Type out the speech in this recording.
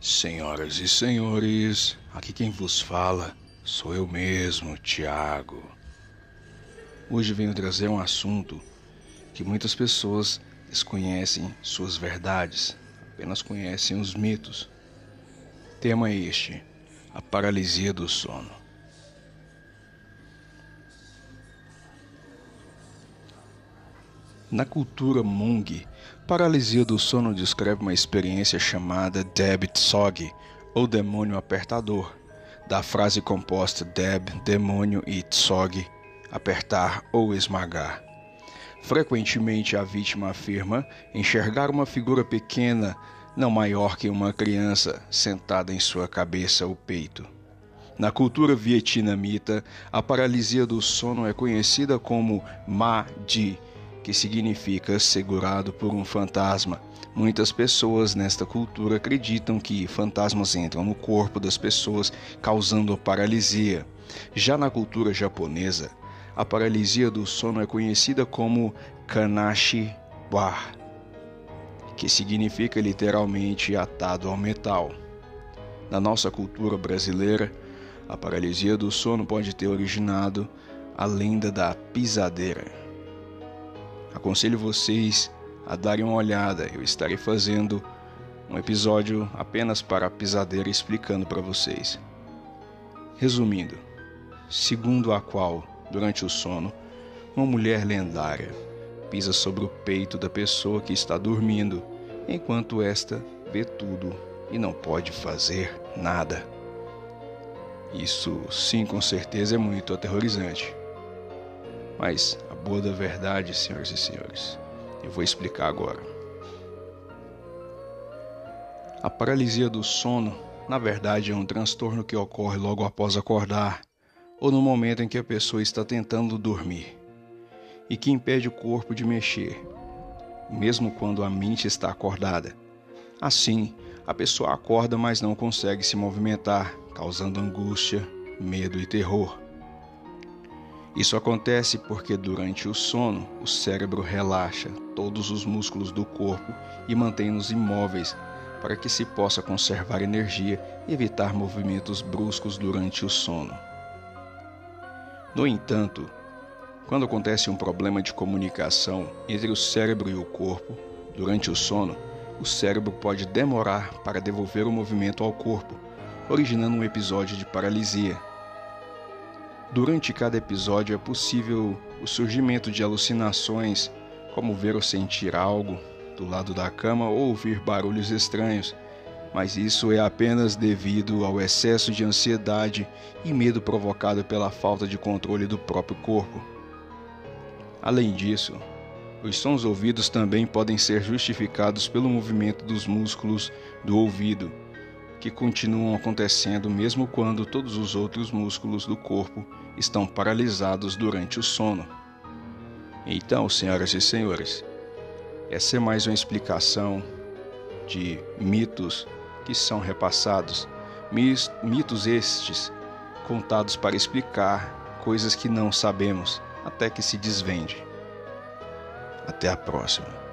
Senhoras e senhores, aqui quem vos fala sou eu mesmo, Tiago. Hoje venho trazer um assunto que muitas pessoas desconhecem suas verdades, apenas conhecem os mitos. Tema este: a paralisia do sono. Na cultura Hmong, paralisia do sono descreve uma experiência chamada Deb Tsog, ou demônio apertador, da frase composta Deb, demônio e Tsog, apertar ou esmagar. Frequentemente a vítima afirma enxergar uma figura pequena, não maior que uma criança, sentada em sua cabeça ou peito. Na cultura vietnamita, a paralisia do sono é conhecida como Ma Di, que significa segurado por um fantasma. Muitas pessoas nesta cultura acreditam que fantasmas entram no corpo das pessoas, causando paralisia. Já na cultura japonesa, a paralisia do sono é conhecida como Kanashi War, que significa literalmente atado ao metal. Na nossa cultura brasileira, a paralisia do sono pode ter originado a lenda da pisadeira. Aconselho vocês a darem uma olhada. Eu estarei fazendo um episódio apenas para a pisadeira explicando para vocês. Resumindo, segundo a qual, durante o sono, uma mulher lendária pisa sobre o peito da pessoa que está dormindo, enquanto esta vê tudo e não pode fazer nada. Isso, sim, com certeza é muito aterrorizante. Mas a boa da verdade, senhoras e senhores, eu vou explicar agora. A paralisia do sono, na verdade, é um transtorno que ocorre logo após acordar ou no momento em que a pessoa está tentando dormir e que impede o corpo de mexer, mesmo quando a mente está acordada. Assim, a pessoa acorda, mas não consegue se movimentar, causando angústia, medo e terror. Isso acontece porque durante o sono o cérebro relaxa todos os músculos do corpo e mantém-nos imóveis para que se possa conservar energia e evitar movimentos bruscos durante o sono. No entanto, quando acontece um problema de comunicação entre o cérebro e o corpo, durante o sono, o cérebro pode demorar para devolver o movimento ao corpo, originando um episódio de paralisia Durante cada episódio é possível o surgimento de alucinações, como ver ou sentir algo do lado da cama ou ouvir barulhos estranhos, mas isso é apenas devido ao excesso de ansiedade e medo provocado pela falta de controle do próprio corpo. Além disso, os sons ouvidos também podem ser justificados pelo movimento dos músculos do ouvido que continuam acontecendo mesmo quando todos os outros músculos do corpo estão paralisados durante o sono. Então, senhoras e senhores, essa é mais uma explicação de mitos que são repassados, mitos estes contados para explicar coisas que não sabemos até que se desvende. Até a próxima.